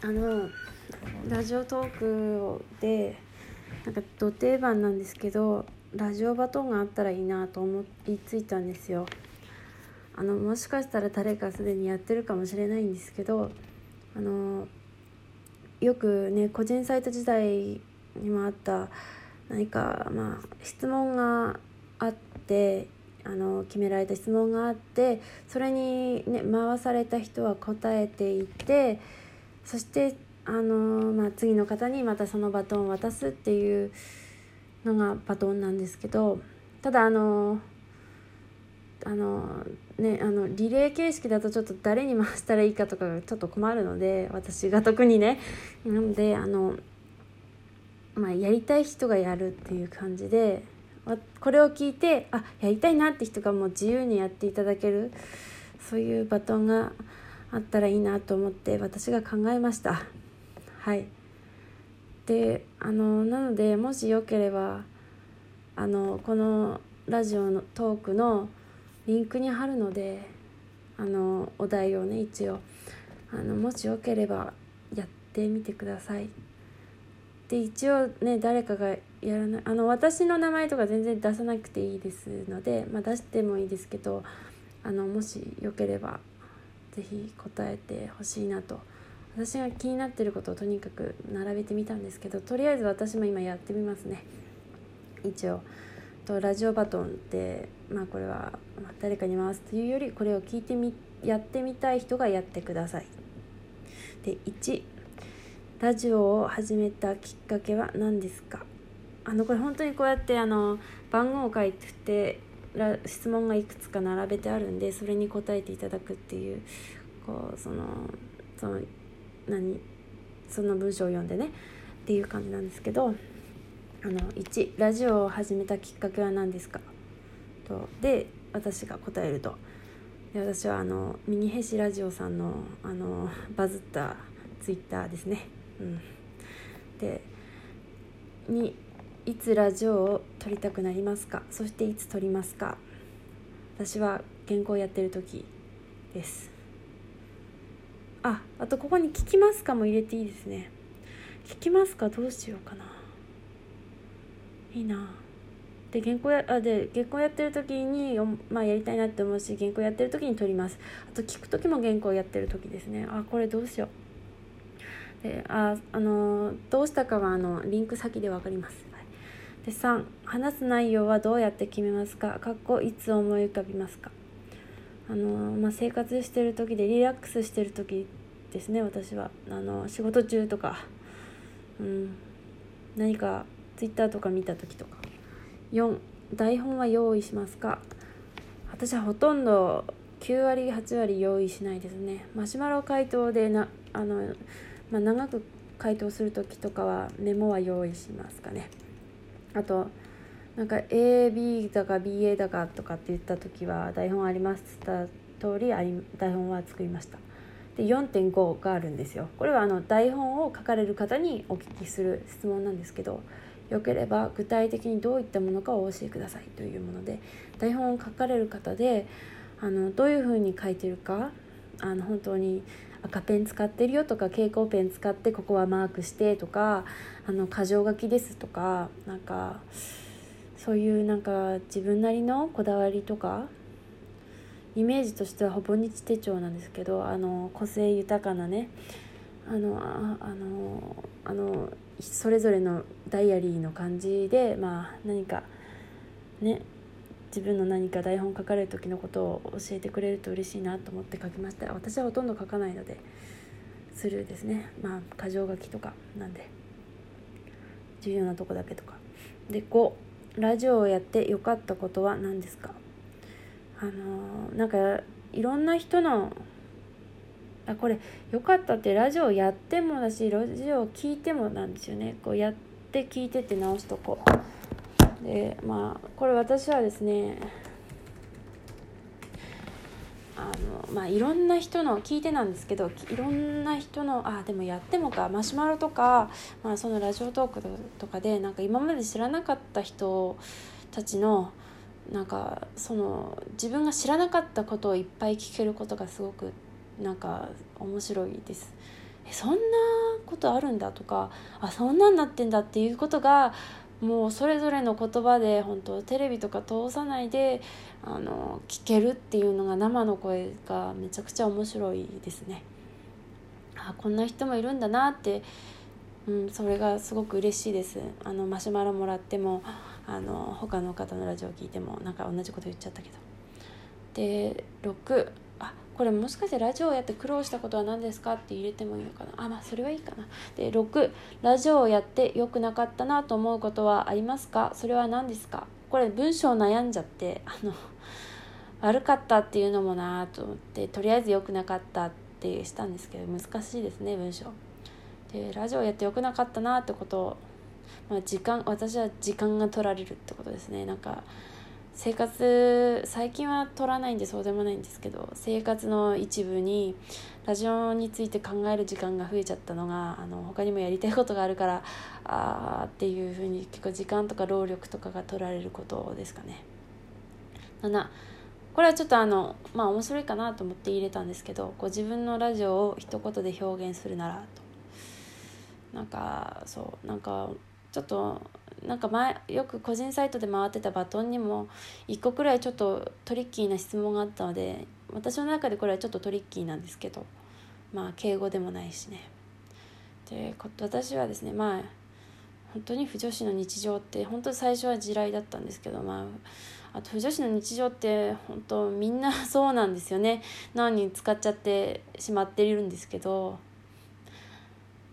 あのラジオトークでなんかど定番なんですけどラジオバトンがあったらいいなと思いついたんですよ。あのもしかしたら誰かすでにやってるかもしれないんですけどあのよくね個人サイト時代にもあった何かまあ質問があってあの決められた質問があってそれに、ね、回された人は答えていてそしてあの、まあ、次の方にまたそのバトンを渡すっていうのがバトンなんですけどただあのあのねあのリレー形式だとちょっと誰に回したらいいかとかがちょっと困るので私が特にね。なのであのまあやりたい人がやるっていう感じでこれを聞いてあやりたいなって人がもう自由にやっていただけるそういうバトンがあったらいいなと思って私が考えましたはいであのなのでもしよければあのこのラジオのトークのリンクに貼るのであのお題をね一応あのもしよければやってみてください。で一応ね誰かがやらないあの私の名前とか全然出さなくていいですので、まあ、出してもいいですけどあのもしよければ是非答えてほしいなと。私が気になってることをとにかく並べてみたんですけどとりあえず私も今やってみますね。一応。とラジオバトンってまあこれは誰かに回すというよりこれを聞いてみやってみたい人がやってください。で1ラジオを始めたきっかけは何ですか？あのこれ本当にこうやってあの番号を書いて質問がいくつか並べてあるんでそれに答えていただくっていうこうそのその何その文章を読んでねっていう感じなんですけどあの1ラジオを始めたきっかけは何ですか？とで私が答えると。で私はあのミニヘシラジオさんのあのバズったツイッターですね、うん、で2いつラジオを撮りたくなりますか？そしていつ撮りますか？私は原稿やってる時です。ああとここに「聞きますか?」も入れていいですね。聞きますかどうしようかな。いいな。で原稿やあで原稿やってる時に、まあ、やりたいなって思うし原稿やってる時に撮ります。あと聞く時も原稿やってる時ですね。あこれどうしよう。でああのどうしたかはあのリンク先で分かります、で3話す内容はどうやって決めますか？かっこいつ思い浮かびますか？あの、まあ、生活してる時でリラックスしてる時ですね私は。あの仕事中とか、うん、何かツイッターとか見た時とか。4台本は用意しますか？私はほとんど9割8割用意しないですね。マシュマロ回答でなあの、まあ、長く回答する時とかはメモは用意しますかね。あとなんか AB だか BA だかとかって言った時は台本ありますって言った通りあり台本は作りました。で4.5があるんですよ。これはあの台本を書かれる方にお聞きする質問なんですけどよければ具体的にどういったものかをお教えくださいというもので台本を書かれる方であのどういうふうに書いてるかあの本当に赤ペン使ってるよとか蛍光ペン使ってここはマークしてとかあの箇条書きですとかなんかそういうなんか自分なりのこだわりとかイメージとしてはほぼ日手帳なんですけどあの個性豊かなねあのああのあのそれぞれのダイアリーの感じでまあ何かね自分の何か台本書かれる時のことを教えてくれると嬉しいなと思って書きました。私はほとんど書かないのでスルーですね。まあ箇条書きとかなんで。重要なとこだけとか。で5ラジオをやってよかったことは何ですか？あのー、なんかいろんな人のあこれよかったってラジオやってもだしラジオ聞いてもなんですよね。こうやって聞いてって直すとこ。うでまあこれ私はですねあのまあいろんな人の聞いてなんですけどいろんな人のあでもやってもかマシュマロとか、まあ、そのラジオトークとかでなんか今まで知らなかった人たちのなんかその自分が知らなかったことをいっぱい聞けることがすごくなんか面白いです。そんなことあるんだとかあそんなんなってんだっていうことがもうそれぞれの言葉で本当テレビとか通さないであの聞けるっていうのが生の声がめちゃくちゃ面白いですね。あこんな人もいるんだなって、うん、それがすごく嬉しいです。あのマシュマロもらってもあの他の方のラジオを聞いてもなんか同じこと言っちゃったけど。で6これもしかしてラジオをやって苦労したことは何ですかって入れてもいいのかな？あまあそれはいいかな。で6ラジオをやって良くなかったなと思うことはありますか？それは何ですか？これ文章悩んじゃって あの悪かったっていうのもなと思ってとりあえず良くなかったってしたんですけど難しいですね文章。でラジオやって良くなかったなってことを、まあ、時間私は時間が取られるってことですね。なんか生活最近は取らないんでそうでもないんですけど生活の一部にラジオについて考える時間が増えちゃったのがあの他にもやりたいことがあるからあーっていうふうに結構時間とか労力とかが取られることですかね。7これはちょっとあのまあ面白いかなと思って入れたんですけどこ自分のラジオを一言で表現するならとなんかそうなんかちょっとなんか前よく個人サイトで回ってたバトンにも1個くらいちょっとトリッキーな質問があったので私の中でこれはちょっとトリッキーなんですけどまあ敬語でもないしね。で私はですねまあ本当に不女子の日常って本当最初は地雷だったんですけどまああと不女子の日常って本当みんなそうなんですよね。何に使っちゃってしまっているんですけど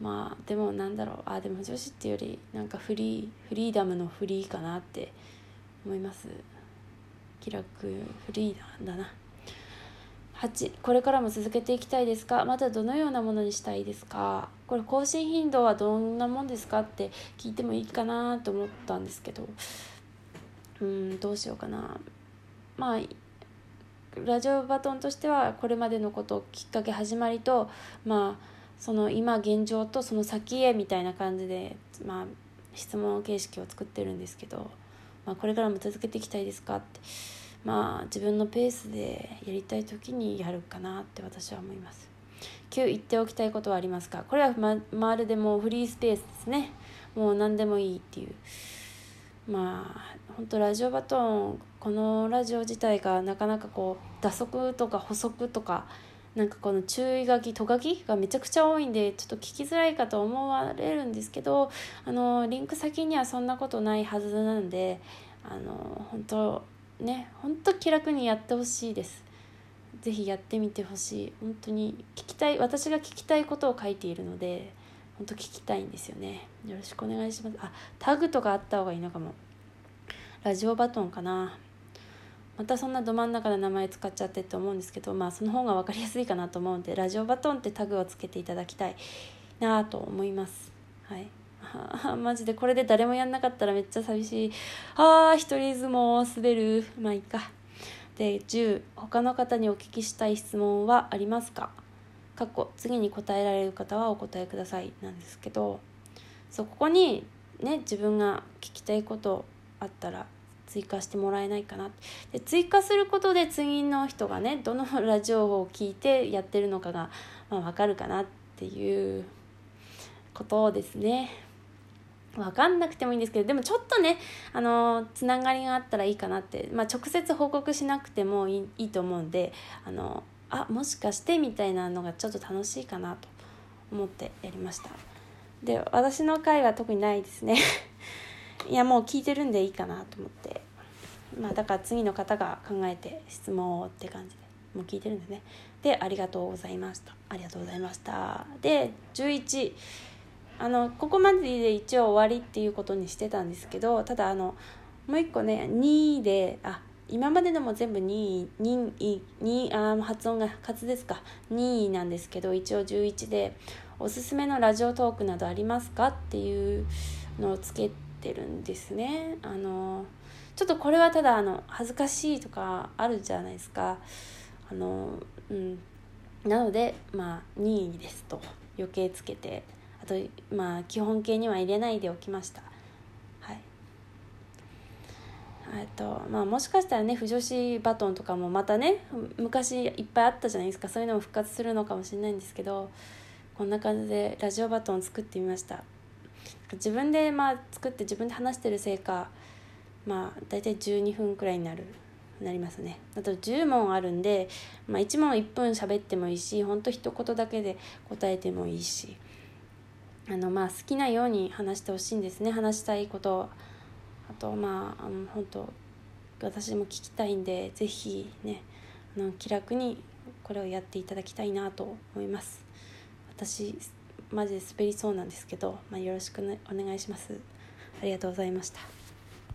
まあでもなんだろう。あでも女子っていうよりなんかフリーフリーダムのフリーかなって思います。気楽フリーだな。8これからも続けていきたいですか？またどのようなものにしたいですか？これ更新頻度はどんなもんですかって聞いてもいいかなと思ったんですけど。うんどうしようかな。まあラジオバトンとしてはこれまでのこときっかけ始まりとまあその今現状とその先へみたいな感じで、まあ、質問形式を作ってるんですけど、まあ、これからも続けていきたいですかって。まあ自分のペースでやりたい時にやるかなって私は思います。9言っておきたいことはありますか？これはままるでもうフリースペースですね。もう何でもいいっていう。まあ本当ラジオバトンこのラジオ自体がなかなかこう打足とか補足とかなんかこの注意書きと書きがめちゃくちゃ多いんでちょっと聞きづらいかと思われるんですけどあのリンク先にはそんなことないはずなんであの本当ね本当気楽にやってほしいです。ぜひやってみてほしい。本当に聞きたい私が聞きたいことを書いているので本当聞きたいんですよね。よろしくお願いします。あタグとかあった方がいいのかも。ラジオバトンかな。またそんなど真ん中の名前使っちゃってって思うんですけどまあその方が分かりやすいかなと思うんでラジオバトンってタグをつけていただきたいなと思います。はい。あマジでこれで誰もやんなかったらめっちゃ寂しい。ああ一人相撲滑る。まあいいか。で10他の方にお聞きしたい質問はありますか？過去次に答えられる方はお答えくださいなんですけどそうここにね自分が聞きたいことあったら追加してもらえないかな。で追加することで次の人がねどのラジオを聞いてやってるのかが、まあ、分かるかなっていうことですね。分かんなくてもいいんですけどでもちょっとねあのつながりがあったらいいかなって、まあ、直接報告しなくてもいいいいと思うんであのあもしかしてみたいなのがちょっと楽しいかなと思ってやりました。で私の回は特にないですね。いやもう聞いてるんでいいかなと思って。まあだから次の方が考えて質問をって感じでもう聞いてるんでね。でありがとうございました。ありがとうございました。で11あのここまでで一応終わりっていうことにしてたんですけどただあのもう一個ね2位であ今までのも全部2位2位2あ発音が滑ですか。2位なんですけど一応11でおすすめのラジオトークなどありますか？っていうのをつけてるんですね。あのちょっとこれはただあの恥ずかしいとかあるじゃないですか。あのうん。なのでまあ任意ですと。余計つけて。あとまあ基本形には入れないでおきました。はい。えっとまあもしかしたらね不女子バトンとかもまたね昔いっぱいあったじゃないですか。そういうのも復活するのかもしれないんですけどこんな感じでラジオバトンを作ってみました。自分でまあ作って自分で話してるせいかまあ大体12分くらいになるなりますね。あと10問あるんで、まあ、1問1分喋ってもいいしほんと一言だけで答えてもいいし。あのまあ好きなように話してほしいんですね。話したいこと。あとまああの本当私も聞きたいんで是非ねあの気楽にこれをやっていただきたいなと思います。私マジで滑りそうなんですけど、まあ、よろしく、ね、お願いします。ありがとうございました。